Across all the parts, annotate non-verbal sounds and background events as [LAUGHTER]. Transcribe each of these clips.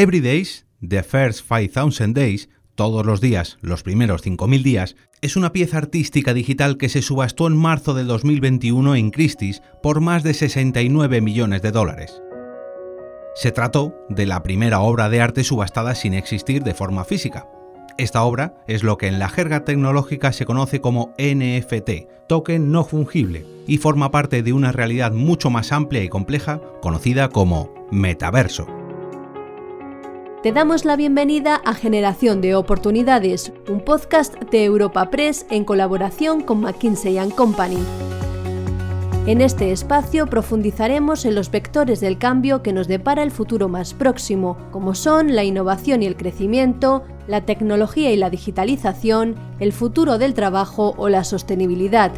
Every Days, The First 5000 Days, todos los días, los primeros 5000 días, es una pieza artística digital que se subastó en marzo del 2021 en Christie's por más de 69 millones de dólares. Se trató de la primera obra de arte subastada sin existir de forma física. Esta obra es lo que en la jerga tecnológica se conoce como NFT, token no fungible, y forma parte de una realidad mucho más amplia y compleja conocida como metaverso. Te damos la bienvenida a Generación de Oportunidades, un podcast de Europa Press en colaboración con McKinsey ⁇ Company. En este espacio profundizaremos en los vectores del cambio que nos depara el futuro más próximo, como son la innovación y el crecimiento, la tecnología y la digitalización, el futuro del trabajo o la sostenibilidad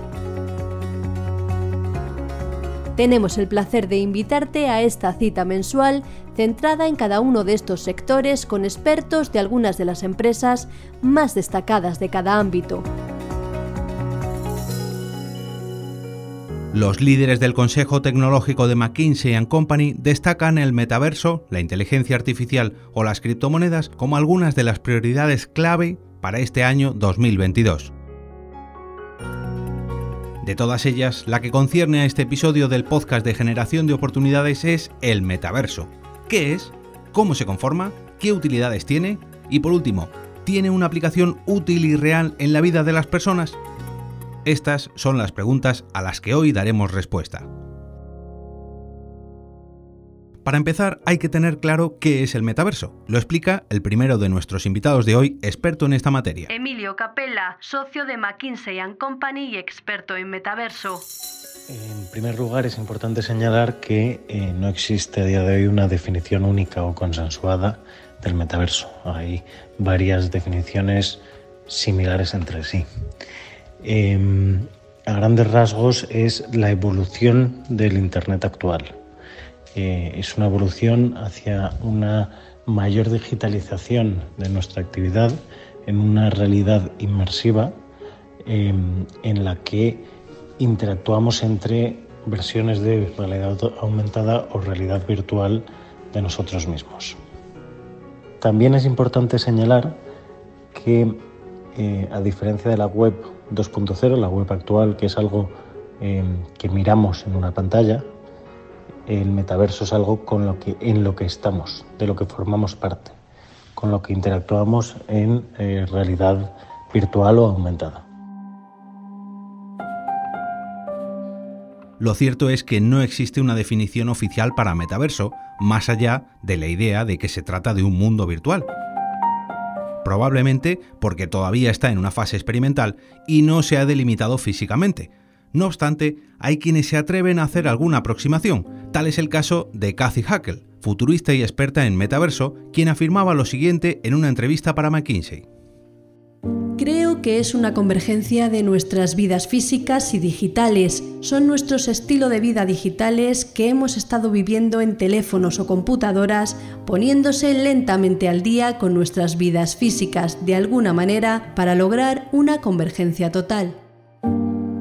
tenemos el placer de invitarte a esta cita mensual centrada en cada uno de estos sectores con expertos de algunas de las empresas más destacadas de cada ámbito. Los líderes del Consejo Tecnológico de McKinsey ⁇ Company destacan el metaverso, la inteligencia artificial o las criptomonedas como algunas de las prioridades clave para este año 2022. De todas ellas, la que concierne a este episodio del podcast de generación de oportunidades es el metaverso. ¿Qué es? ¿Cómo se conforma? ¿Qué utilidades tiene? Y por último, ¿tiene una aplicación útil y real en la vida de las personas? Estas son las preguntas a las que hoy daremos respuesta. Para empezar, hay que tener claro qué es el metaverso. Lo explica el primero de nuestros invitados de hoy, experto en esta materia. Emilio Capella, socio de McKinsey ⁇ Company y experto en metaverso. En primer lugar, es importante señalar que eh, no existe a día de hoy una definición única o consensuada del metaverso. Hay varias definiciones similares entre sí. Em, a grandes rasgos es la evolución del Internet actual es una evolución hacia una mayor digitalización de nuestra actividad en una realidad inmersiva em, en la que interactuamos entre versiones de realidad aumentada o realidad virtual de nosotros mismos. También es importante señalar que, eh, a diferencia de la web 2.0, la web actual, que es algo em, que miramos en una pantalla, el metaverso es algo con lo que, en lo que estamos, de lo que formamos parte, con lo que interactuamos en eh, realidad virtual o aumentada. Lo cierto es que no existe una definición oficial para metaverso, más allá de la idea de que se trata de un mundo virtual. Probablemente porque todavía está en una fase experimental y no se ha delimitado físicamente, no obstante, hay quienes se atreven a hacer alguna aproximación. Tal es el caso de Cathy Hackel, futurista y experta en metaverso, quien afirmaba lo siguiente en una entrevista para McKinsey. Creo que es una convergencia de nuestras vidas físicas y digitales. Son nuestros estilos de vida digitales que hemos estado viviendo en teléfonos o computadoras, poniéndose lentamente al día con nuestras vidas físicas de alguna manera para lograr una convergencia total.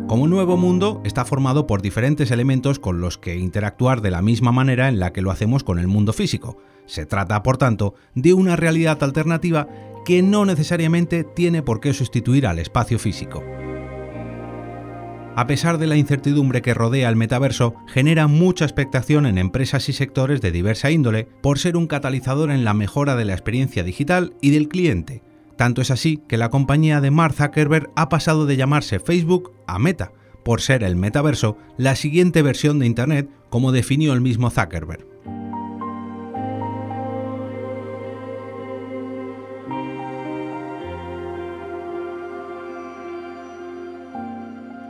Como un nuevo mundo está formado por diferentes elementos con los que interactuar de la misma manera en la que lo hacemos con el mundo físico. Se trata, por tanto, de una realidad alternativa que no necesariamente tiene por qué sustituir al espacio físico. A pesar de la incertidumbre que rodea el metaverso, genera mucha expectación en empresas y sectores de diversa índole por ser un catalizador en la mejora de la experiencia digital y del cliente, tanto es así que la compañía de Mark Zuckerberg ha pasado de llamarse Facebook a Meta, por ser el metaverso la siguiente versión de Internet como definió el mismo Zuckerberg.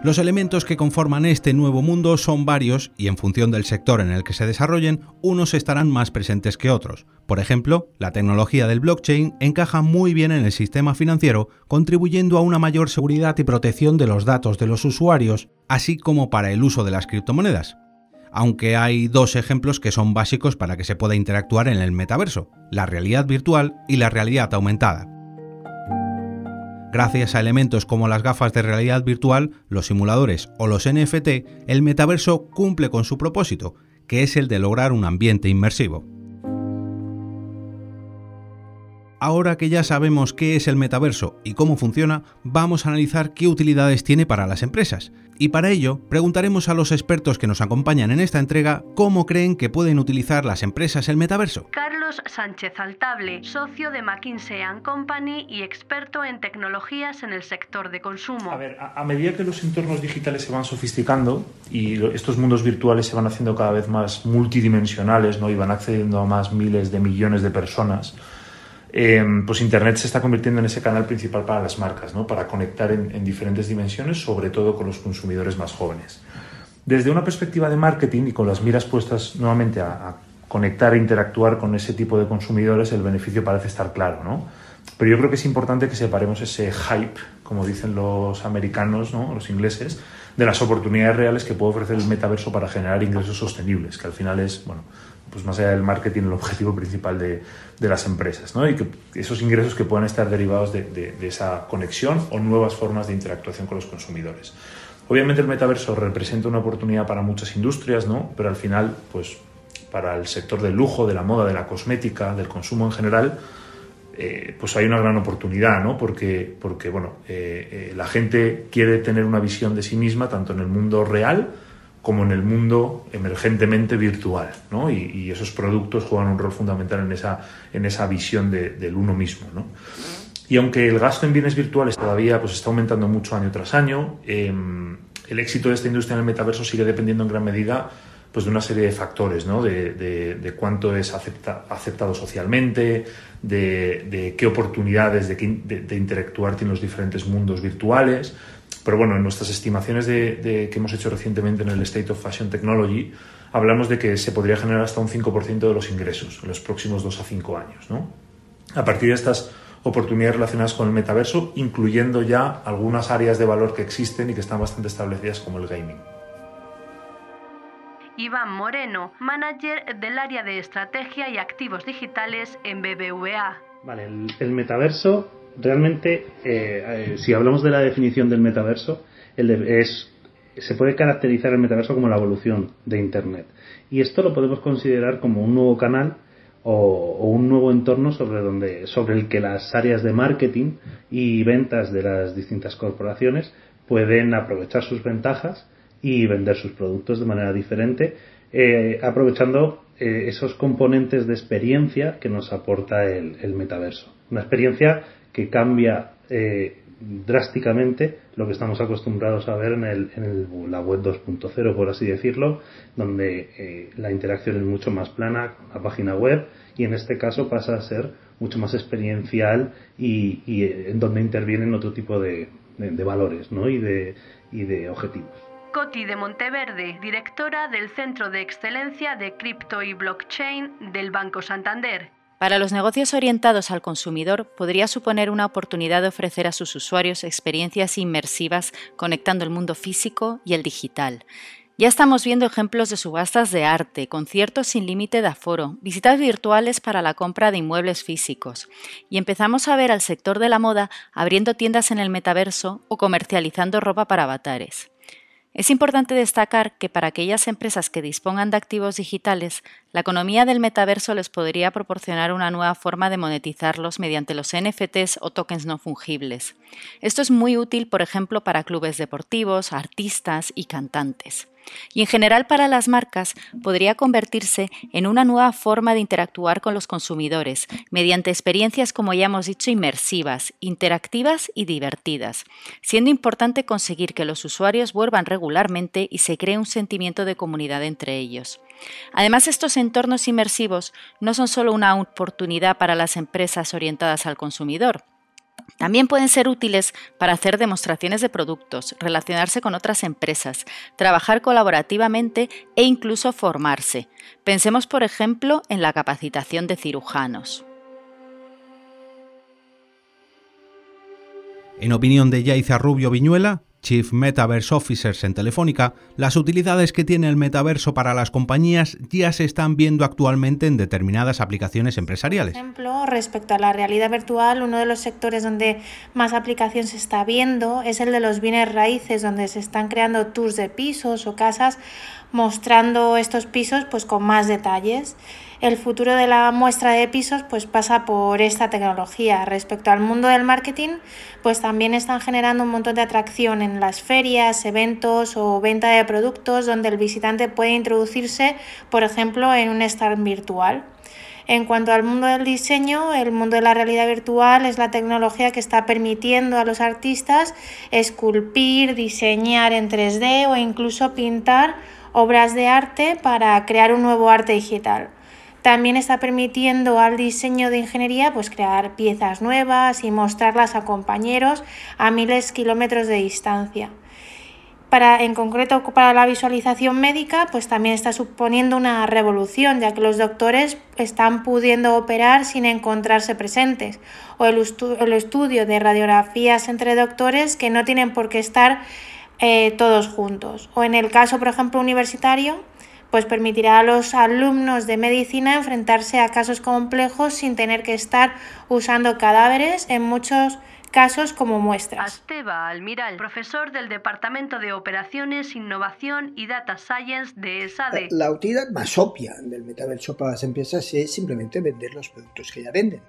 Los elementos que conforman este nuevo mundo son varios y en función del sector en el que se desarrollen, unos estarán más presentes que otros. Por ejemplo, la tecnología del blockchain encaja muy bien en el sistema financiero, contribuyendo a una mayor seguridad y protección de los datos de los usuarios, así como para el uso de las criptomonedas. Aunque hay dos ejemplos que son básicos para que se pueda interactuar en el metaverso, la realidad virtual y la realidad aumentada. Gracias a elementos como las gafas de realidad virtual, los simuladores o los NFT, el metaverso cumple con su propósito, que es el de lograr un ambiente inmersivo. Ahora que ya sabemos qué es el metaverso y cómo funciona, vamos a analizar qué utilidades tiene para las empresas. Y para ello, preguntaremos a los expertos que nos acompañan en esta entrega cómo creen que pueden utilizar las empresas el metaverso. Sánchez Altable, socio de McKinsey Company y experto en tecnologías en el sector de consumo. A ver, a, medida que los entornos digitales se van sofisticando y estos mundos virtuales se van haciendo cada vez más multidimensionales ¿no? y van accediendo a más miles de millones de personas, eh, pues Internet se está convirtiendo en ese canal principal para las marcas, ¿no? para conectar en, diferentes dimensiones, sobre todo con los consumidores más jóvenes. Desde una perspectiva de marketing y con las miras puestas nuevamente a, conectar e interactuar con ese tipo de consumidores, el beneficio parece estar claro. ¿no? Pero yo creo que es importante que separemos ese hype, como dicen los americanos, ¿no? los ingleses, de las oportunidades reales que puede ofrecer el metaverso para generar ingresos sostenibles, que al final es, bueno, pues más allá del marketing, el objetivo principal de, de las empresas, ¿no? Y que esos ingresos que puedan estar derivados de, de, esa conexión o nuevas formas de interactuación con los consumidores. Obviamente el metaverso representa una oportunidad para muchas industrias, ¿no? Pero al final, pues para el sector del lujo, de la moda, de la cosmética, del consumo en general, eh, pues hay una gran oportunidad, ¿no? Porque, porque bueno, eh, eh, la gente quiere tener una visión de sí misma tanto en el mundo real como en el mundo emergentemente virtual, ¿no? y, esos productos juegan un rol fundamental en esa, en esa visión del uno mismo. ¿no? Y aunque el gasto en bienes virtuales todavía pues, está aumentando mucho año tras año, em, el éxito de esta industria en el metaverso sigue dependiendo en gran medida pues, de una serie de factores, ¿no? de, de, cuánto es aceptado socialmente, de, qué oportunidades de, interactuar tienen los diferentes mundos virtuales, pero bueno, en nuestras estimaciones de, que hemos hecho recientemente en el State of Fashion Technology, hablamos de que se podría generar hasta un 5% de los ingresos en los próximos 2 a 5 años. ¿no? A partir de estas oportunidades relacionadas con el metaverso, incluyendo ya algunas áreas de valor que existen y que están bastante establecidas como el gaming. Iván Moreno, manager del área de estrategia y activos digitales en BBVA. Vale, el metaverso realmente, eh, eh, si hablamos de la definición del metaverso, es, se puede caracterizar el metaverso como la evolución de Internet. Y esto lo podemos considerar como un nuevo canal o, un nuevo entorno sobre, donde, sobre el que las áreas de marketing y ventas de las distintas corporaciones pueden aprovechar sus ventajas y vender sus productos de manera diferente, eh, aprovechando esos componentes de experiencia que nos aporta el, el metaverso. Una experiencia que cambia eh, drásticamente lo que estamos acostumbrados a ver en, el, en la web 2.0, por así decirlo, donde eh, la interacción es mucho más plana con la página web y en este caso pasa a ser mucho más experiencial y, eh, en donde intervienen otro tipo de, valores ¿no? y, de, y de objetivos. Coti de Monteverde, directora del Centro de Excelencia de Cripto y Blockchain del Banco Santander. Para los negocios orientados al consumidor podría suponer una oportunidad de ofrecer a sus usuarios experiencias inmersivas conectando el mundo físico y el digital. Ya estamos viendo ejemplos de subastas de arte, conciertos sin límite de aforo, visitas virtuales para la compra de inmuebles físicos, y empezamos a ver al sector de la moda abriendo tiendas en el metaverso o comercializando ropa para avatares. Es importante destacar que para aquellas empresas que dispongan de activos digitales, la economía del metaverso les podría proporcionar una nueva forma de monetizarlos mediante los NFTs o tokens no fungibles. Esto es muy útil, por ejemplo, para clubes deportivos, artistas y cantantes y en general para las marcas podría convertirse en una nueva forma de interactuar con los consumidores mediante experiencias, como ya hemos dicho, inmersivas, interactivas y divertidas, siendo importante conseguir que los usuarios vuelvan regularmente y se cree un sentimiento de comunidad entre ellos. Además, estos entornos inmersivos no son solo una oportunidad para las empresas orientadas al consumidor, también pueden ser útiles para hacer demostraciones de productos, relacionarse con otras empresas, trabajar colaborativamente e incluso formarse. Pensemos, por ejemplo, en la capacitación de cirujanos. En opinión de Yaiza Rubio Viñuela, Chief Metaverse Officers en Telefónica, las utilidades que tiene el metaverso para las compañías ya se están viendo actualmente en determinadas aplicaciones empresariales. Por ejemplo, respecto a la realidad virtual, uno de los sectores donde más aplicación se está viendo es el de los bienes raíces, donde se están creando tours de pisos o casas mostrando estos pisos pues con más detalles. El futuro de la muestra de pisos pues pasa por esta tecnología. Respecto al mundo del marketing, pues también están generando un montón de atracción en las ferias, eventos o venta de productos donde el visitante puede introducirse, por ejemplo, en un stand virtual. En cuanto al mundo del diseño, el mundo de la realidad virtual es la tecnología que está permitiendo a los artistas esculpir, diseñar en 3D o incluso pintar obras de arte para crear un nuevo arte digital. También está permitiendo al diseño de ingeniería pues, crear piezas nuevas y mostrarlas a compañeros a miles de kilómetros de distancia. Para, en concreto para la visualización médica, pues también está suponiendo una revolución, ya que los doctores están pudiendo operar sin encontrarse presentes, o el, el estudio de radiografías entre doctores que no tienen por qué estar eh, todos juntos. O en el caso, por ejemplo, universitario, pues permitirá a los alumnos de medicina enfrentarse a casos complejos sin tener que estar usando cadáveres en muchos casos como muestras. Asteba Almiral, profesor del Departamento de Operaciones, Innovación y Data Science de ESADE. La utilidad más obvia del metaverso para las empresas es simplemente vender los productos que ya venden.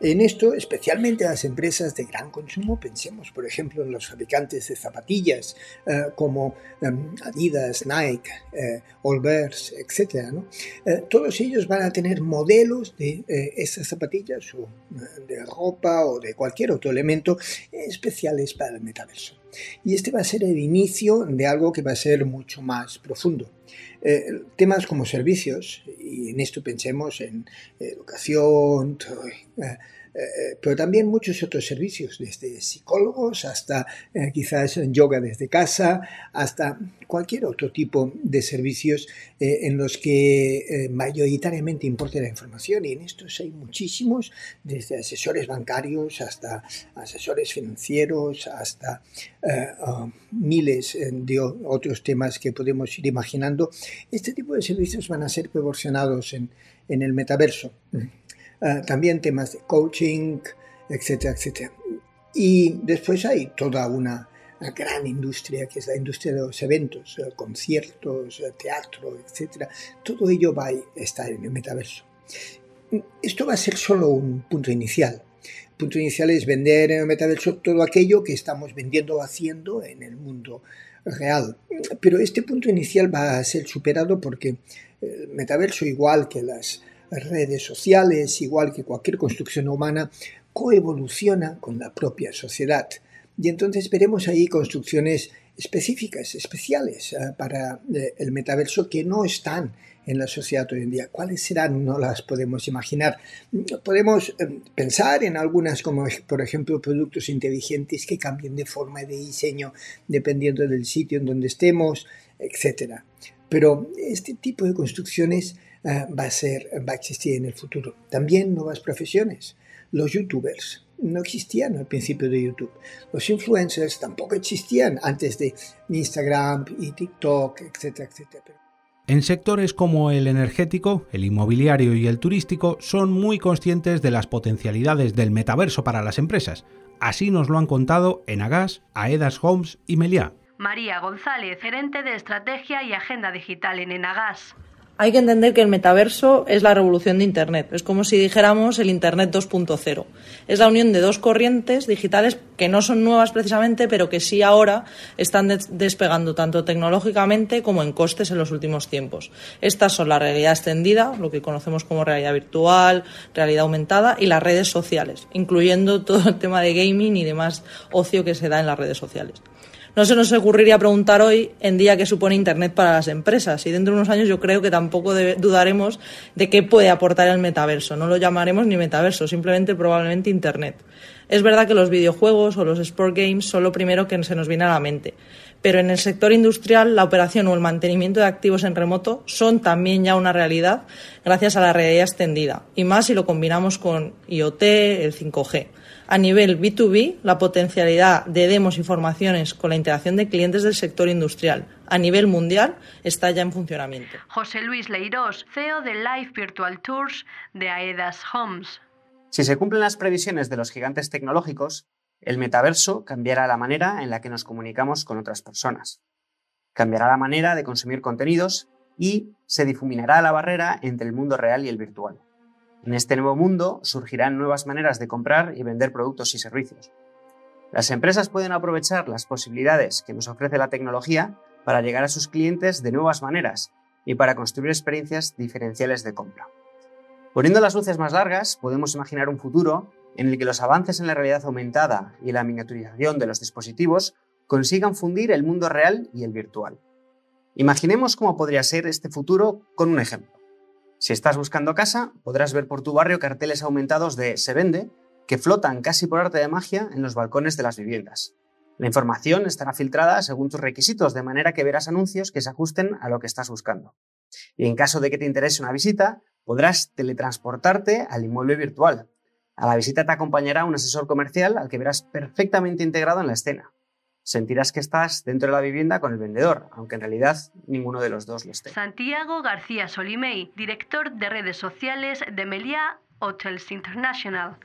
En esto, especialmente las empresas de gran consumo, pensemos por ejemplo en los fabricantes de zapatillas eh, como em, Adidas, Nike, eh, Allbirds, etc. Eh, todos ellos van a tener modelos de esas zapatillas o de ropa o de cualquier otro elemento especiales para el metaverso. Y este va a ser el inicio de algo que va a ser mucho más profundo. Eh, temas como servicios, y en esto pensemos en educación, eh, eh, pero también muchos otros servicios, desde psicólogos hasta eh, quizás yoga desde casa, hasta cualquier otro tipo de servicios eh, en los que mayoritariamente importa la información y en estos hay muchísimos, desde asesores bancarios hasta asesores financieros, hasta ah, miles de otros temas que podemos ir imaginando. Este tipo de servicios van a ser proporcionados en, en el metaverso. Ah, también temas de coaching, etcétera, etcétera. Y después hay toda una, gran industria que es la industria de los eventos, eh, conciertos, eh, teatro, etcétera. Todo ello va a estar en el metaverso. Esto va a ser solo un punto inicial. El punto inicial es vender en el metaverso todo aquello que estamos vendiendo o haciendo en el mundo real. Pero este punto inicial va a ser superado porque el metaverso, igual que las redes sociales, igual que cualquier construcción humana, coevoluciona con la propia sociedad. Y entonces veremos ahí construcciones específicas, especiales eh, para eh, el metaverso que no están en la sociedad hoy en día. ¿Cuáles serán? No las podemos imaginar. Podemos eh, pensar en algunas como por ejemplo productos inteligentes que cambien de forma y de diseño dependiendo del sitio en donde estemos, etc. Pero este tipo de construcciones eh, va, a ser, va a existir en el futuro. También nuevas profesiones. Los youtubers no existían al principio de YouTube. Los influencers tampoco existían antes de Instagram y TikTok, etcétera, etcétera. En sectores como el energético, el inmobiliario y el turístico son muy conscientes de las potencialidades del metaverso para las empresas. Así nos lo han contado en Agas, Aedas Homes y Meliá. María González, gerente de estrategia y agenda digital en Enagas. Hay que entender que el metaverso es la revolución de Internet. Es como si dijéramos el Internet 2.0. Es la unión de dos corrientes digitales que no son nuevas precisamente, pero que sí ahora están despegando tanto tecnológicamente como en costes en los últimos tiempos. Estas son la realidad extendida, lo que conocemos como realidad virtual, realidad aumentada y las redes sociales, incluyendo todo el tema de gaming y demás ocio que se da en las redes sociales. No se nos ocurriría preguntar hoy en día qué supone Internet para las empresas y dentro de unos años yo creo que tampoco dudaremos de qué puede aportar el metaverso. No lo llamaremos ni metaverso, simplemente probablemente Internet. Es verdad que los videojuegos o los sport games son lo primero que se nos viene a la mente, pero en el sector industrial la operación o el mantenimiento de activos en remoto son también ya una realidad gracias a la realidad extendida, y más si lo combinamos con IoT, el 5G. A nivel B2B, la potencialidad de demos y formaciones con la integración de clientes del sector industrial a nivel mundial está ya en funcionamiento. José Luis Leirós, CEO de Live Virtual Tours de Aedas Homes. Si se cumplen las previsiones de los gigantes tecnológicos, el metaverso cambiará la manera en la que nos comunicamos con otras personas. Cambiará la manera de consumir contenidos y se difuminará la barrera entre el mundo real y el virtual. En este nuevo mundo surgirán nuevas maneras de comprar y vender productos y servicios. Las empresas pueden aprovechar las posibilidades que nos ofrece la tecnología para llegar a sus clientes de nuevas maneras y para construir experiencias diferenciales de compra. Poniendo las luces más largas, podemos imaginar un futuro en el que los avances en la realidad aumentada y la miniaturización de los dispositivos consigan fundir el mundo real y el virtual. Imaginemos cómo podría ser este futuro con un ejemplo. Si estás buscando casa, podrás ver por tu barrio carteles aumentados de se vende que flotan casi por arte de magia en los balcones de las viviendas. La información estará filtrada según tus requisitos, de manera que verás anuncios que se ajusten a lo que estás buscando. Y en caso de que te interese una visita, podrás teletransportarte al inmueble virtual. A la visita te acompañará un asesor comercial al que verás perfectamente integrado en la escena sentirás que estás dentro de la vivienda con el vendedor, aunque en realidad ninguno de los dos lo esté. Santiago García Solimey, director de redes sociales de Meliá Hotels International.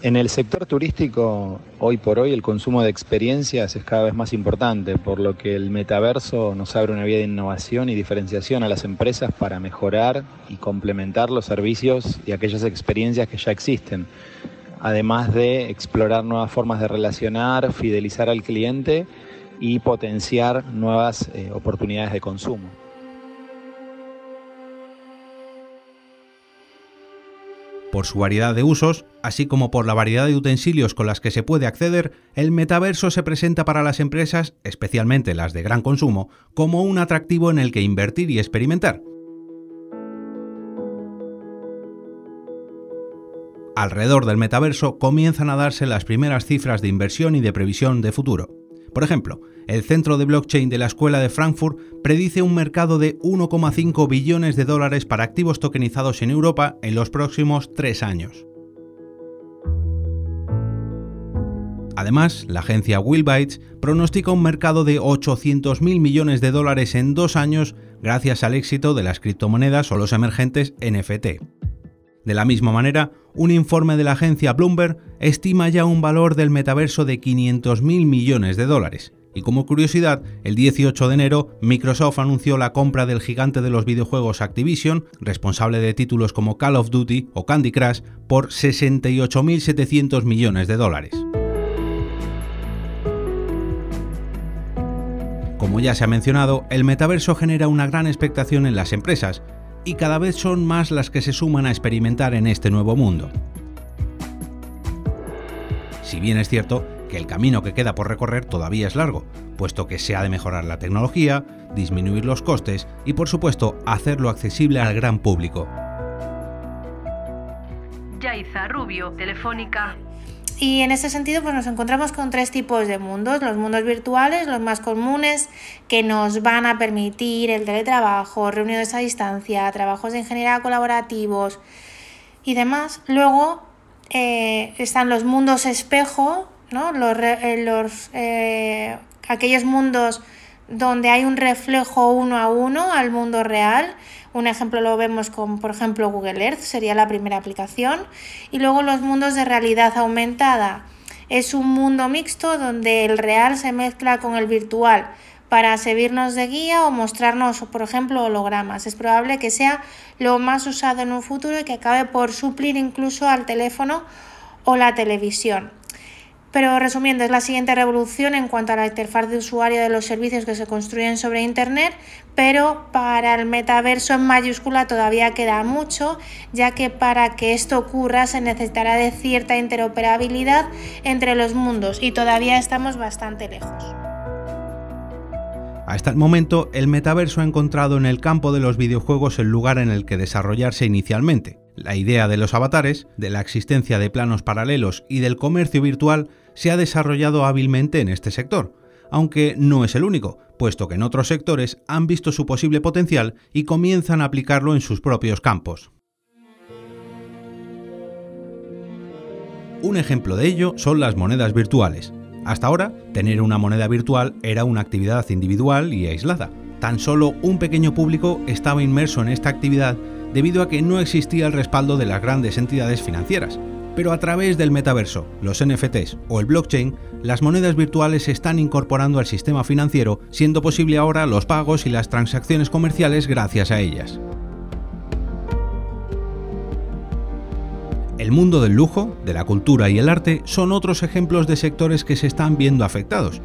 En el sector turístico, hoy por hoy, el consumo de experiencias es cada vez más importante, por lo que el metaverso nos abre una vía de innovación y diferenciación a las empresas para mejorar y complementar los servicios y aquellas experiencias que ya existen además de explorar nuevas formas de relacionar, fidelizar al cliente y potenciar nuevas eh, oportunidades de consumo. Por su variedad de usos, así como por la variedad de utensilios con las que se puede acceder, el metaverso se presenta para las empresas, especialmente las de gran consumo, como un atractivo en el que invertir y experimentar, alrededor del metaverso comienzan a darse las primeras cifras de inversión y de previsión de futuro. Por ejemplo, el centro de blockchain de la Escuela de Frankfurt predice un mercado de 1,5 billones de dólares para activos tokenizados en Europa en los próximos tres años. Además, la agencia Willbytes pronostica un mercado de 800.000 millones de dólares en dos años gracias al éxito de las criptomonedas o los emergentes NFT. De la misma manera, un informe de la agencia Bloomberg estima ya un valor del metaverso de 500.000 millones de dólares. Y como curiosidad, el 18 de enero Microsoft anunció la compra del gigante de los videojuegos Activision, responsable de títulos como Call of Duty o Candy Crush, por 68.700 millones de dólares. Como ya se ha mencionado, el metaverso genera una gran expectación en las empresas, y cada vez son más las que se suman a experimentar en este nuevo mundo. Si bien es cierto que el camino que queda por recorrer todavía es largo, puesto que se ha de mejorar la tecnología, disminuir los costes y por supuesto hacerlo accesible al gran público. Yaiza Rubio, Telefónica. Y en ese sentido, pues nos encontramos con tres tipos de mundos. Los mundos virtuales, los más comunes, que nos van a permitir el teletrabajo, reuniones a distancia, trabajos de ingeniería colaborativos y demás. Luego eh, están los mundos espejo, ¿no? los, eh, los eh, aquellos mundos donde hay un reflejo uno a uno al mundo real un ejemplo lo vemos con, por ejemplo, Google Earth, sería la primera aplicación. Y luego los mundos de realidad aumentada. Es un mundo mixto donde el real se mezcla con el virtual para servirnos de guía o mostrarnos, por ejemplo, hologramas. Es probable que sea lo más usado en un futuro y que acabe por suplir incluso al teléfono o la televisión. Pero resumiendo, es la siguiente revolución en cuanto a la interfaz de usuario de los servicios que se construyen sobre Internet, pero para el metaverso en mayúscula todavía queda mucho, ya que para que esto ocurra se necesitará de cierta interoperabilidad entre los mundos y todavía estamos bastante lejos. Hasta el momento, el metaverso ha encontrado en el campo de los videojuegos el lugar en el que desarrollarse inicialmente. La idea de los avatares, de la existencia de planos paralelos y del comercio virtual se ha desarrollado hábilmente en este sector, aunque no es el único, puesto que en otros sectores han visto su posible potencial y comienzan a aplicarlo en sus propios campos. Un ejemplo de ello son las monedas virtuales. Hasta ahora, tener una moneda virtual era una actividad individual y aislada. Tan solo un pequeño público estaba inmerso en esta actividad debido a que no existía el respaldo de las grandes entidades financieras, Pero a través del metaverso, los NFTs o el blockchain, las monedas virtuales se están incorporando al sistema financiero, siendo posible ahora los pagos y las transacciones comerciales gracias a ellas. El mundo del lujo, de la cultura y el arte son otros ejemplos de sectores que se están viendo afectados.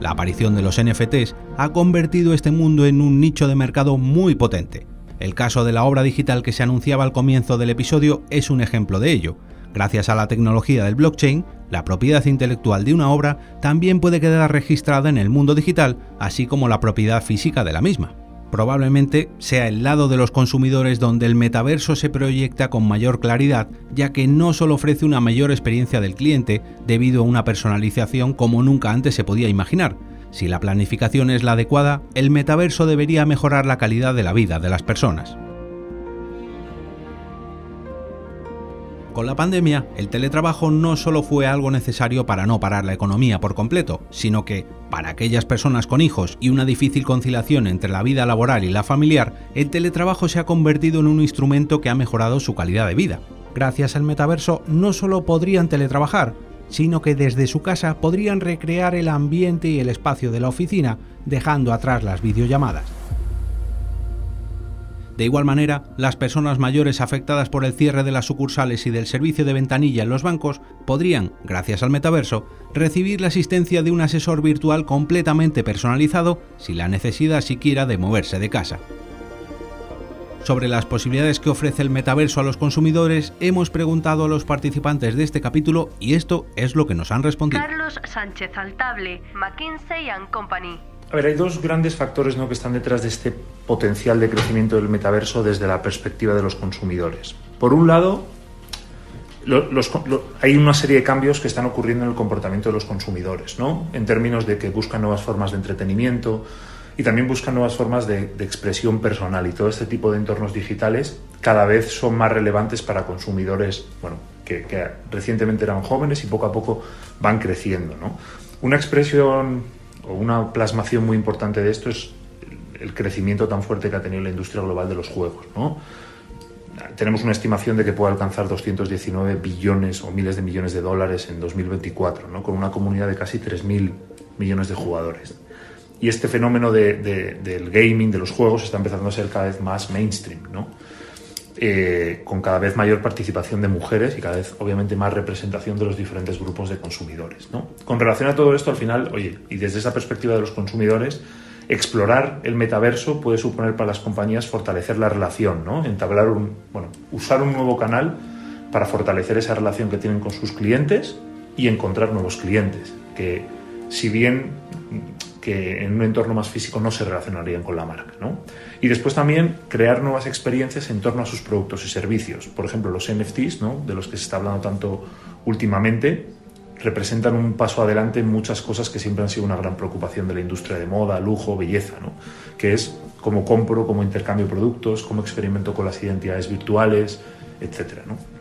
La aparición de los NFTs ha convertido este mundo en un nicho de mercado muy potente. El caso de la obra digital que se anunciaba al comienzo del episodio es un ejemplo de ello. Gracias a la tecnología del blockchain, la propiedad intelectual de una obra también puede quedar registrada en el mundo digital, así como la propiedad física de la misma probablemente sea el lado de los consumidores donde el metaverso se proyecta con mayor claridad, ya que no solo ofrece una mayor experiencia del cliente debido a una personalización como nunca antes se podía imaginar. Si la planificación es la adecuada, el metaverso debería mejorar la calidad de la vida de las personas. Con la pandemia, el teletrabajo no solo fue algo necesario para no parar la economía por completo, sino que, para aquellas personas con hijos y una difícil conciliación entre la vida laboral y la familiar, el teletrabajo se ha convertido en un instrumento que ha mejorado su calidad de vida. Gracias al metaverso no solo podrían teletrabajar, sino que desde su casa podrían recrear el ambiente y el espacio de la oficina, dejando atrás las videollamadas. De igual manera, las personas mayores afectadas por el cierre de las sucursales y del servicio de ventanilla en los bancos podrían, gracias al metaverso, recibir la asistencia de un asesor virtual completamente personalizado sin la necesidad siquiera de moverse de casa. Sobre las posibilidades que ofrece el metaverso a los consumidores, hemos preguntado a los participantes de este capítulo y esto es lo que nos han respondido. Carlos Sánchez Altable, McKinsey & Company. A ver, hay dos grandes factores ¿no? que están detrás de este potencial de crecimiento del metaverso desde la perspectiva de los consumidores. Por un lado, hay una serie de cambios que están ocurriendo en el comportamiento de los consumidores, ¿no? En términos de que buscan nuevas formas de entretenimiento y también buscan nuevas formas de, expresión personal y todo este tipo de entornos digitales cada vez son más relevantes para consumidores, bueno, que, recientemente eran jóvenes y poco a poco van creciendo, ¿no? Una expresión o una plasmación muy importante de esto es el crecimiento tan fuerte que ha tenido la industria global de los juegos. ¿no? Tenemos una estimación de que puede alcanzar 219 billones o miles de millones de dólares en 2024, ¿no? con una comunidad de casi 3.000 millones de jugadores. Y este fenómeno del gaming, de los juegos, está empezando a ser cada vez más mainstream. ¿no? Eh, con cada vez mayor participación de mujeres y cada vez obviamente más representación de los diferentes grupos de consumidores. ¿no? Con relación a todo esto, al final, oye, y desde esa perspectiva de los consumidores, explorar el metaverso puede suponer para las compañías fortalecer la relación, ¿no? entablar un, bueno, usar un nuevo canal para fortalecer esa relación que tienen con sus clientes y encontrar nuevos clientes, que si bien que en un entorno más físico no se relacionarían con la marca. ¿no? Y después también crear nuevas experiencias en torno a sus productos y servicios. Por ejemplo, los NFTs, ¿no? de los que se está hablando tanto últimamente, representan un paso adelante en muchas cosas que siempre han sido una gran preocupación de la industria de moda, lujo, belleza, ¿no? que es cómo compro, cómo intercambio productos, cómo experimento con las identidades virtuales, etc. ¿no?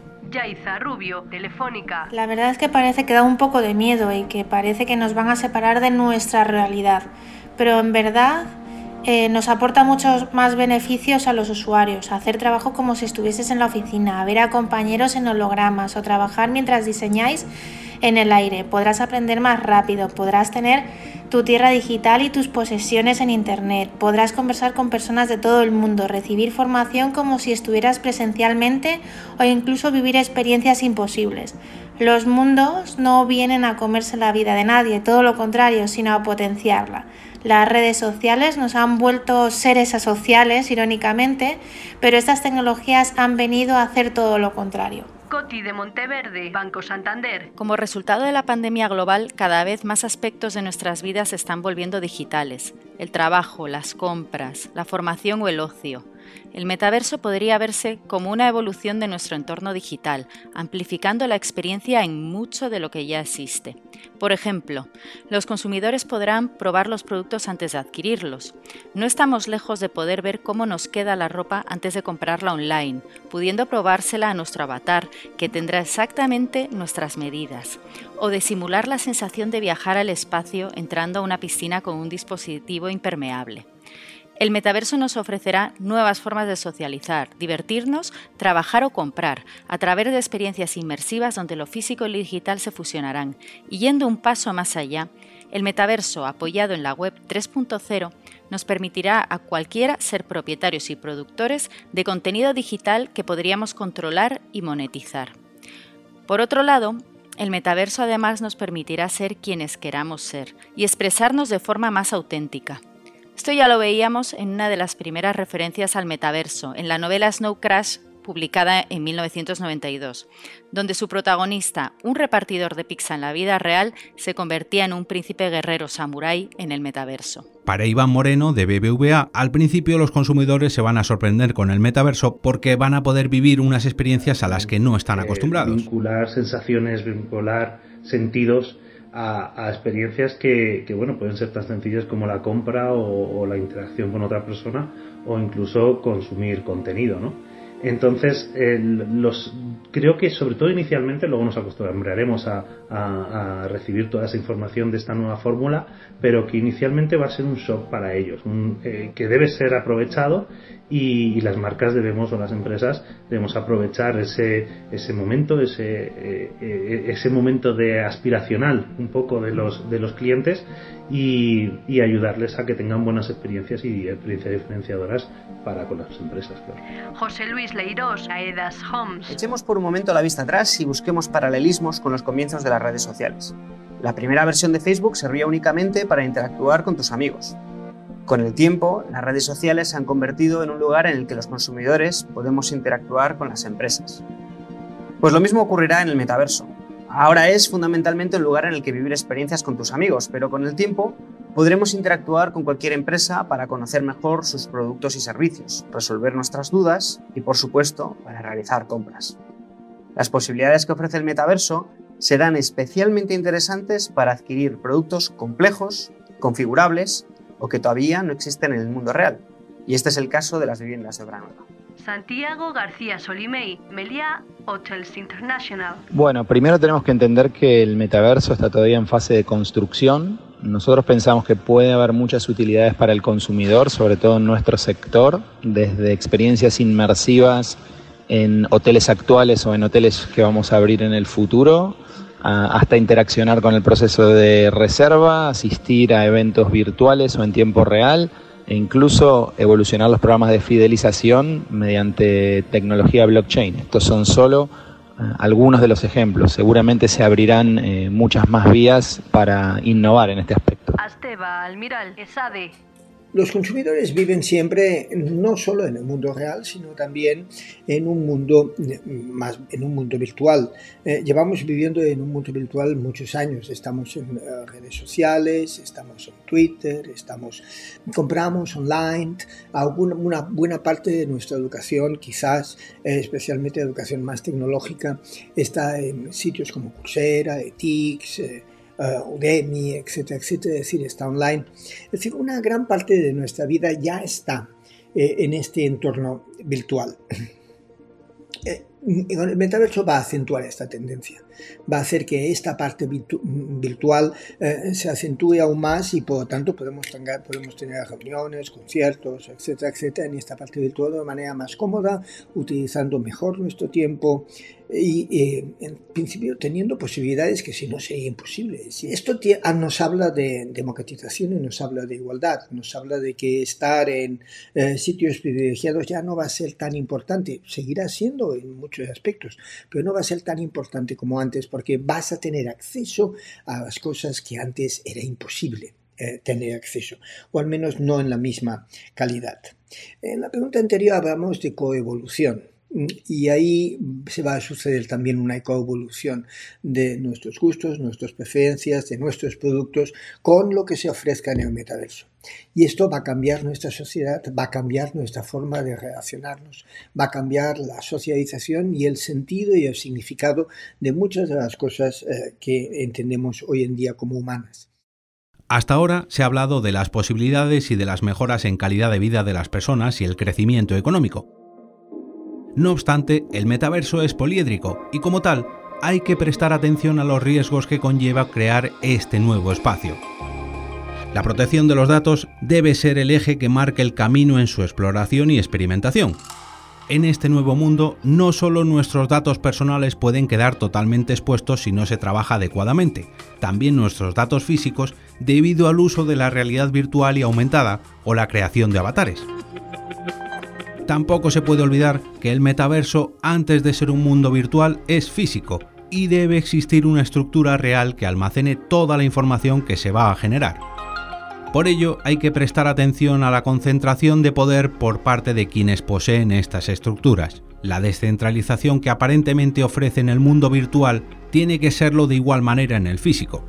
La verdad es que parece que da un poco de miedo y que parece que nos van a separar de nuestra realidad, pero en verdad eh, nos aporta muchos más beneficios a los usuarios, hacer trabajo como si estuvieses en la oficina, ver a compañeros en hologramas o trabajar mientras diseñáis en el aire. Podrás aprender más rápido, podrás tener tu tierra digital y tus posesiones en Internet. Podrás conversar con personas de todo el mundo, recibir formación como si estuvieras presencialmente o incluso vivir experiencias imposibles. Los mundos no vienen a comerse la vida de nadie, todo lo contrario, sino a potenciarla. Las redes sociales nos han vuelto seres asociales, irónicamente, pero estas tecnologías han venido a hacer todo lo contrario. Coti de Monteverde, Banco Santander. Como resultado de la pandemia global, cada vez más aspectos de nuestras vidas se están volviendo digitales. El trabajo, las compras, la formación o el ocio. El metaverso podría verse como una evolución de nuestro entorno digital, amplificando la experiencia en mucho de lo que ya existe. Por ejemplo, los consumidores podrán probar los productos antes de adquirirlos. No estamos lejos de poder ver cómo nos queda la ropa antes de comprarla online, pudiendo probársela a nuestro avatar, que tendrá exactamente nuestras medidas, o de simular la sensación de viajar al espacio entrando a una piscina con un dispositivo impermeable. El metaverso nos ofrecerá nuevas formas de socializar, divertirnos, trabajar o comprar, a través de experiencias inmersivas donde lo físico y lo digital se fusionarán. Y yendo un paso más allá, el metaverso, apoyado en la web 3.0, nos permitirá a cualquiera ser propietarios y productores de contenido digital que podríamos controlar y monetizar. Por otro lado, el metaverso además nos permitirá ser quienes queramos ser y expresarnos de forma más auténtica. Esto ya lo veíamos en una de las primeras referencias al metaverso, en la novela Snow Crash publicada en 1992, donde su protagonista, un repartidor de pizza en la vida real, se convertía en un príncipe guerrero samurái en el metaverso. Para Iván Moreno de BBVA, al principio los consumidores se van a sorprender con el metaverso porque van a poder vivir unas experiencias a las que no están acostumbrados. vincular sensaciones, vincular sentidos a, experiencias que, bueno, pueden ser tan sencillas como la compra o, la interacción con otra persona o incluso consumir contenido, ¿no? Entonces, los, creo que sobre todo inicialmente, luego nos acostumbraremos a, recibir toda esa información de esta nueva fórmula, pero que inicialmente va a ser un shock para ellos, eh, que debe ser aprovechado y, las marcas debemos o las empresas debemos aprovechar ese, ese momento, ese, eh, eh, ese momento de aspiracional un poco de los, de los clientes y, ayudarles a que tengan buenas experiencias y experiencias diferenciadoras para con las empresas. José Luis Aedas. Echemos por un momento la vista atrás y busquemos paralelismos con los comienzos de las redes sociales. La primera versión de Facebook servía únicamente para interactuar con tus amigos. Con el tiempo, las redes sociales se han convertido en un lugar en el que los consumidores podemos interactuar con las empresas. Pues lo mismo ocurrirá en el metaverso. Ahora es fundamentalmente un lugar en el que vivir experiencias con tus amigos, pero con el tiempo podremos interactuar con cualquier empresa para conocer mejor sus productos y servicios, resolver nuestras dudas y, por supuesto, para realizar compras. Las posibilidades que ofrece el metaverso serán especialmente interesantes para adquirir productos complejos, configurables o que todavía no existen en el mundo real. Y este es el caso de las viviendas de obra. Santiago García Solimey, Melia Hotels International. Bueno, primero tenemos que entender que el metaverso está todavía en fase de construcción. Nosotros pensamos que puede haber muchas utilidades para el consumidor, sobre todo en nuestro sector, desde experiencias inmersivas en hoteles actuales o en hoteles que vamos a abrir en el futuro, hasta interaccionar con el proceso de reserva, asistir a eventos virtuales o en tiempo real e incluso evolucionar los programas de fidelización mediante tecnología blockchain. Estos son solo eh, algunos de los ejemplos. Seguramente se abrirán eh, muchas más vías para innovar en este aspecto. Asteba, Almiral, ESADE. Los consumidores viven siempre no solo en el mundo real, sino también en un mundo más en un mundo virtual. Eh, llevamos viviendo en un mundo virtual muchos años. Estamos en eh, redes sociales, estamos en Twitter, estamos compramos online. Alguna, una buena parte de nuestra educación, quizás eh, especialmente educación más tecnológica, está en sitios como Coursera, Etix uh, Udemy, etcétera, etcétera, es decir, está online. Es decir, una gran parte de nuestra vida ya está eh, en este entorno virtual. [CLEARS THROAT] Eh, el metaverso va a acentuar esta tendencia, va a hacer que esta parte virtual eh, se acentúe aún más y por lo tanto podemos tener, podemos tener reuniones, conciertos, etcétera, etcétera, en esta parte virtual de manera más cómoda, utilizando mejor nuestro tiempo, y eh, en principio teniendo posibilidades que si no sería imposible. Si esto ah, nos habla de democratización y nos habla de igualdad, nos habla de que estar en eh, sitios privilegiados ya no va a ser tan importante, seguirá siendo en muchos aspectos, pero no va a ser tan importante como antes porque vas a tener acceso a las cosas que antes era imposible. Eh, tener acceso, o al menos no en la misma calidad. En la pregunta anterior hablamos de coevolución y ahí se va a suceder también una ecoevolución de nuestros gustos, nuestras preferencias, de nuestros productos con lo que se ofrezca en el metaverso. Y esto va a cambiar nuestra sociedad, va a cambiar nuestra forma de relacionarnos, va a cambiar la socialización y el sentido y el significado de muchas de las cosas eh, que entendemos hoy en día como humanas. Hasta ahora se ha hablado de las posibilidades y de las mejoras en calidad de vida de las personas y el crecimiento económico. No obstante, el metaverso es poliédrico y como tal, hay que prestar atención a los riesgos que conlleva crear este nuevo espacio. La protección de los datos debe ser el eje que marque el camino en su exploración y experimentación. En este nuevo mundo, no solo nuestros datos personales pueden quedar totalmente expuestos si no se trabaja adecuadamente, también nuestros datos físicos debido al uso de la realidad virtual y aumentada o la creación de avatares. Tampoco se puede olvidar que el metaverso, antes de ser un mundo virtual, es físico y debe existir una estructura real que almacene toda la información que se va a generar. Por ello, hay que prestar atención a la concentración de poder por parte de quienes poseen estas estructuras. La descentralización que aparentemente ofrece en el mundo virtual tiene que serlo de igual manera en el físico.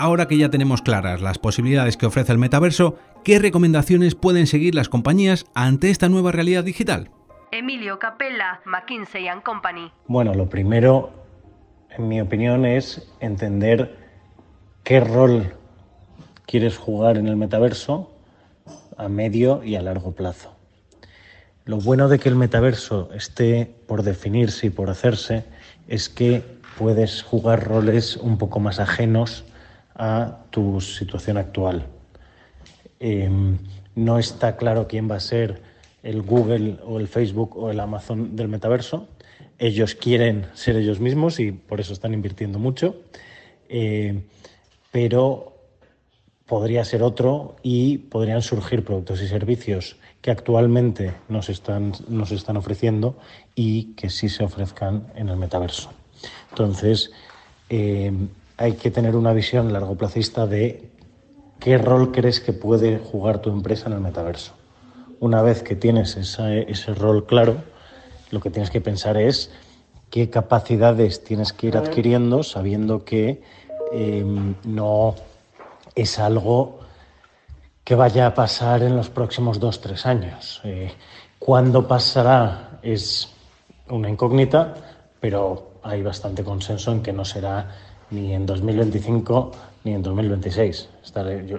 Ahora que ya tenemos claras las posibilidades que ofrece el metaverso, ¿qué recomendaciones pueden seguir las compañías ante esta nueva realidad digital? Emilio Capella, McKinsey & Company. Bueno, lo primero en mi opinión, es entender qué rol quieres jugar en el metaverso a medio y a largo plazo. Lo bueno de que el metaverso esté por definirse y por hacerse es que puedes jugar roles un poco más ajenos a tu situación actual. Em, no está claro quién va a ser el Google o el Facebook o el Amazon del metaverso, ellos quieren ser ellos mismos y por eso están invirtiendo mucho, eh, pero podría ser otro y podrían surgir productos y servicios que actualmente nos están, nos están ofreciendo y que sí se ofrezcan en el metaverso. Entonces, eh, hay que tener una visión largoplacista de qué rol crees que puede jugar tu empresa en el metaverso. Una vez que tienes ese rol claro, lo que tienes que pensar es qué capacidades tienes que ir adquiriendo sabiendo que em, no es algo que vaya a pasar en los próximos dos, tres años. Eh, ¿Cuándo pasará? Es una incógnita, pero hay bastante consenso en que no será ni en 2025 ni en 2026.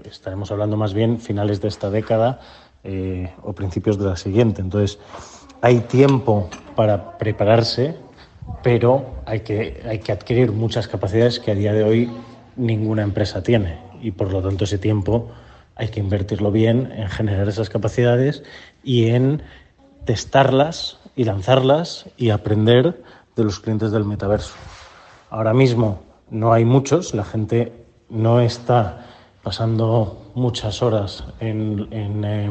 estaremos hablando más bien finales de esta década eh, o principios de la siguiente. Entonces, hay tiempo para prepararse, pero hay que, hay que adquirir muchas capacidades que a día de hoy ninguna empresa tiene y por lo tanto ese tiempo hay que invertirlo bien en generar esas capacidades y en testarlas y lanzarlas y aprender de los clientes del metaverso. Ahora mismo no hay muchos, la gente no está pasando muchas horas en, eh,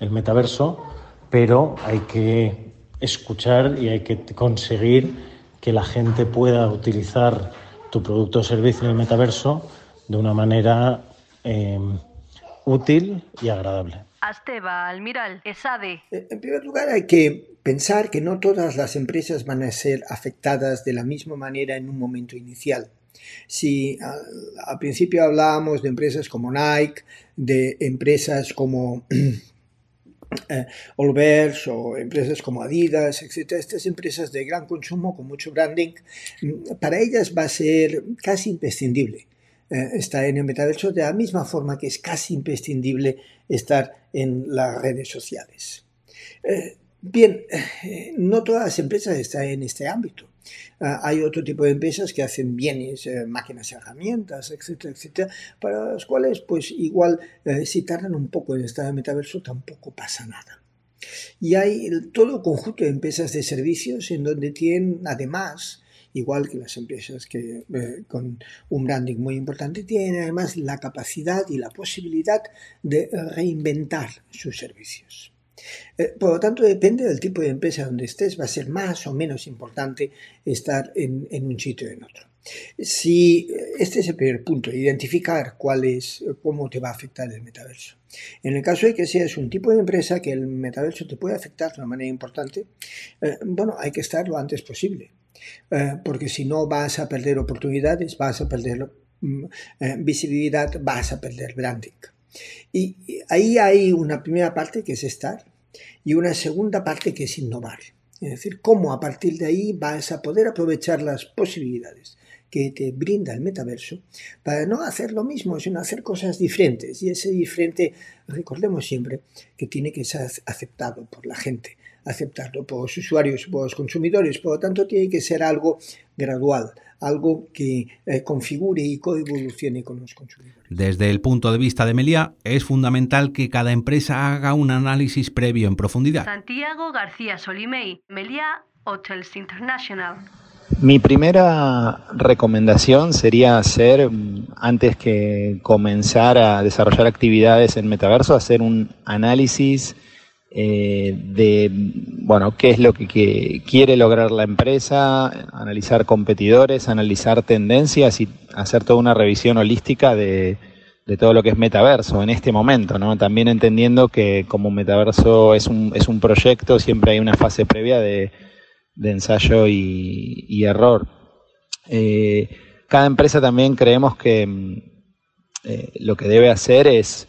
el metaverso, pero hay que escuchar y hay que conseguir que la gente pueda utilizar tu producto o servicio en el metaverso de una manera em, útil y agradable. Asteba, Almiral, ESADE. Eh, en primer lugar, hay que pensar que no todas las empresas van a ser afectadas de la misma manera en un momento inicial. Si al principio hablábamos de empresas como Nike, de empresas como [CLEARS THROAT] eh, o empresas como Adidas, etc. Estas empresas de gran consumo con mucho branding, mm, para ellas va a ser casi imprescindible eh, estar en el metaverso de la misma forma que es casi imprescindible estar en las redes sociales. Eh, bien, eh, no todas las empresas están en este ámbito. Ah, hay otro tipo de empresas que hacen bienes, eh, máquinas herramientas, etcétera, etcétera, para las cuales, pues igual, eh, si tardan un poco en estar en metaverso, tampoco pasa nada. Y hay todo conjunto de empresas de servicios en donde tienen, además, igual que las empresas que eh, con un branding muy importante, tienen además la capacidad y la posibilidad de reinventar sus servicios. Eh, por lo tanto, depende del tipo de empresa donde estés, va a ser más o menos importante estar en, un sitio o en otro. Si eh, este es el primer punto, identificar cuál es, cómo te va a afectar el metaverso. En el caso de que seas un tipo de empresa que el metaverso te puede afectar de una manera importante, eh, bueno, hay que estar lo antes posible, porque si no vas a perder oportunidades, vas a perder mm, visibilidad, vas a perder branding. Y ahí hay una primera parte que es estar y una segunda parte que es innovar. Es decir, cómo a partir de ahí vas a poder aprovechar las posibilidades que te brinda el metaverso para no hacer lo mismo, sino hacer cosas diferentes. Y ese diferente, recordemos siempre, que tiene que ser aceptado por la gente aceptarlo por los usuarios por los consumidores. Por lo tanto, tiene que ser algo gradual, algo que eh, configure y coevolucione con los consumidores. Desde el punto de vista de Melia, es fundamental que cada empresa haga un análisis previo en profundidad. Santiago García Solimey, Melia Hotels International. Mi primera recomendación sería hacer, antes que comenzar a desarrollar actividades en Metaverso, hacer un análisis eh, de bueno qué es lo que, quiere lograr la empresa, analizar competidores, analizar tendencias y hacer toda una revisión holística de, todo lo que es metaverso en este momento, ¿no? También entendiendo que como metaverso es un, es un proyecto, siempre hay una fase previa de, ensayo y, error. Eh, cada empresa también creemos que mm, eh, lo que debe hacer es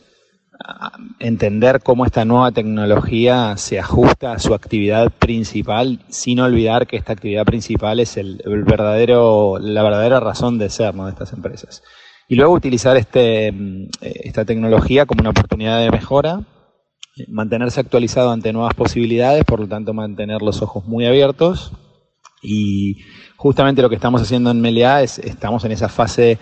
entender cómo esta nueva tecnología se ajusta a su actividad principal, sin olvidar que esta actividad principal es el, verdadero, la verdadera razón de ser de estas empresas. Y luego utilizar este, mm, esta tecnología como una oportunidad de mejora, mantenerse actualizado ante nuevas posibilidades, por lo tanto mantener los ojos muy abiertos. Y justamente lo que estamos haciendo en Melia es, estamos en esa fase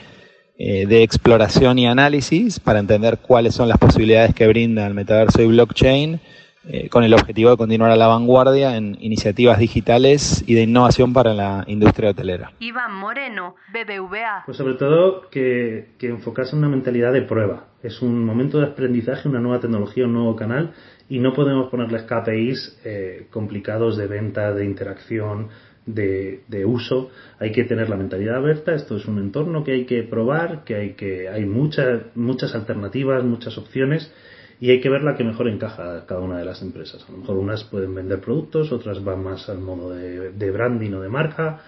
eh, de exploración y análisis para entender cuáles son las posibilidades que brinda el metaverso y blockchain eh, con el objetivo de continuar a la vanguardia en iniciativas digitales y de innovación para la industria hotelera. Iván Moreno, BBVA. Pues sobre todo que, que enfocarse en una mentalidad de prueba. Es un momento de aprendizaje, una nueva tecnología, un nuevo canal y no podemos ponerles KPIs eh, complicados de venta, de interacción, de, uso, hay que tener la mentalidad abierta, esto es un entorno que hay que probar, que hay que hay muchas muchas alternativas, muchas opciones y hay que ver la que mejor encaja cada una de las empresas. A lo mejor unas pueden vender productos, otras van más al modo de, de branding o de marca,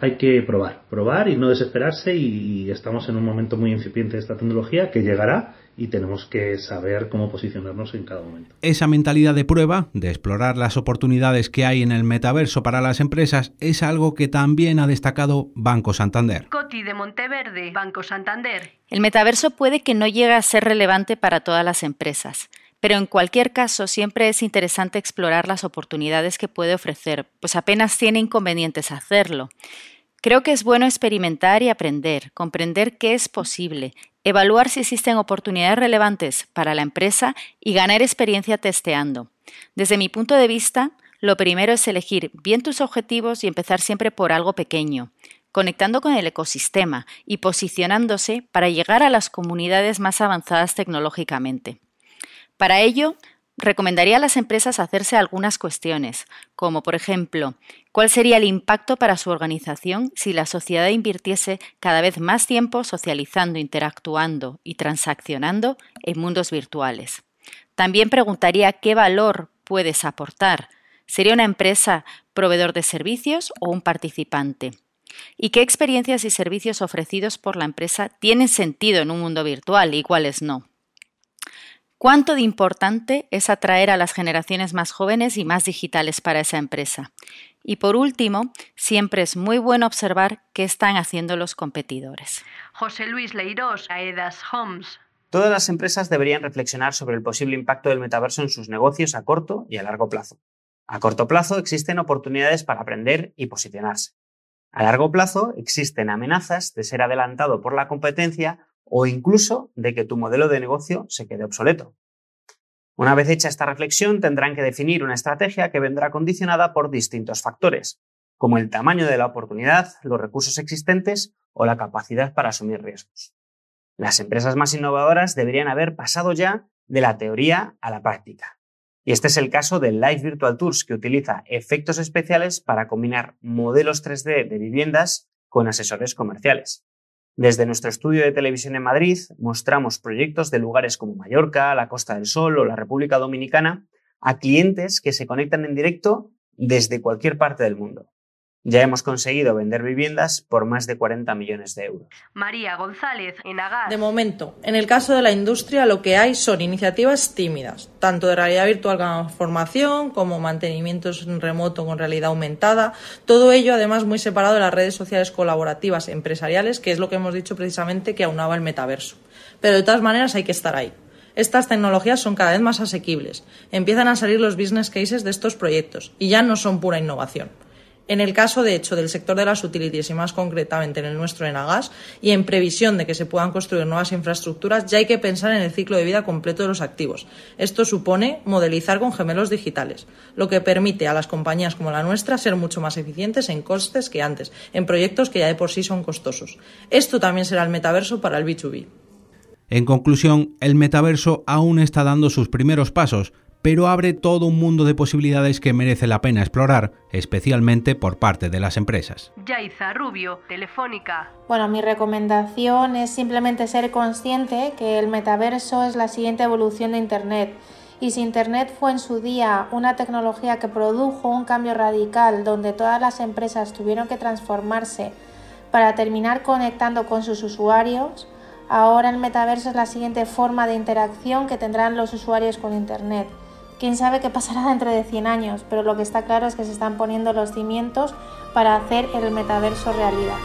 hay que probar, probar y no desesperarse y, estamos en un momento muy incipiente de esta tecnología que llegará y tenemos que saber cómo posicionarnos en cada momento. Esa mentalidad de prueba, de explorar las oportunidades que hay en el metaverso para las empresas, es algo que también ha destacado Banco Santander. Coti de Monteverde, Banco Santander. El metaverso puede que no llegue a ser relevante para todas las empresas pero en cualquier caso siempre es interesante explorar las oportunidades que puede ofrecer, pues apenas tiene inconvenientes hacerlo. Creo que es bueno experimentar y aprender, comprender qué es posible, evaluar si existen oportunidades relevantes para la empresa y ganar experiencia testeando. Desde mi punto de vista, lo primero es elegir bien tus objetivos y empezar siempre por algo pequeño, conectando con el ecosistema y posicionándose para llegar a las comunidades más avanzadas tecnológicamente. Para ello, recomendaría a las empresas hacerse algunas cuestiones, como por ejemplo, ¿cuál sería el impacto para su organización si la sociedad invirtiese cada vez más tiempo socializando, interactuando y transaccionando en mundos virtuales? También preguntaría qué valor puedes aportar. ¿Sería una empresa proveedor de servicios o un participante? ¿Y qué experiencias y servicios ofrecidos por la empresa tienen sentido en un mundo virtual y cuáles no? ¿Cuánto de importante es atraer a las generaciones más jóvenes y más digitales para esa empresa? Y por último, siempre es muy bueno observar qué están haciendo los competidores. José Luis Leirós, Aedas Homes. Todas las empresas deberían reflexionar sobre el posible impacto del metaverso en sus negocios a corto y a largo plazo. A corto plazo existen oportunidades para aprender y posicionarse. A largo plazo existen amenazas de ser adelantado por la competencia o incluso de que tu modelo de negocio se quede obsoleto. Una vez hecha esta reflexión, tendrán que definir una estrategia que vendrá condicionada por distintos factores, como el tamaño de la oportunidad, los recursos existentes o la capacidad para asumir riesgos. Las empresas más innovadoras deberían haber pasado ya de la teoría a la práctica. Y este es el caso del Live Virtual Tours, que utiliza efectos especiales para combinar modelos 3D de viviendas con asesores comerciales. Desde nuestro estudio de televisión en Madrid mostramos proyectos de lugares como Mallorca, la Costa del Sol o la República Dominicana a clientes que se conectan en directo desde cualquier parte del mundo. Ya hemos conseguido vender viviendas por más de 40 millones de euros. María González, en Agar. De momento, en el caso de la industria, lo que hay son iniciativas tímidas, tanto de realidad virtual con formación como mantenimientos en remoto con realidad aumentada. Todo ello, además, muy separado de las redes sociales colaborativas empresariales, que es lo que hemos dicho precisamente que aunaba el metaverso. Pero de todas maneras, hay que estar ahí. Estas tecnologías son cada vez más asequibles, empiezan a salir los business cases de estos proyectos y ya no son pura innovación. En el caso, de hecho, del sector de las utilities y más concretamente en el nuestro en Agas, y en previsión de que se puedan construir nuevas infraestructuras, ya hay que pensar en el ciclo de vida completo de los activos. Esto supone modelizar con gemelos digitales, lo que permite a las compañías como la nuestra ser mucho más eficientes en costes que antes, en proyectos que ya de por sí son costosos. Esto también será el metaverso para el B2B. En conclusión, el metaverso aún está dando sus primeros pasos, pero abre todo un mundo de posibilidades que merece la pena explorar, especialmente por parte de las empresas. Yaiza Rubio, Telefónica. Bueno, mi recomendación es simplemente ser consciente que el metaverso es la siguiente evolución de Internet. Y si Internet fue en su día una tecnología que produjo un cambio radical donde todas las empresas tuvieron que transformarse para terminar conectando con sus usuarios, ahora el metaverso es la siguiente forma de interacción que tendrán los usuarios con Internet. Quién sabe qué pasará dentro de 100 años, pero lo que está claro es que se están poniendo los cimientos para hacer el metaverso realidad.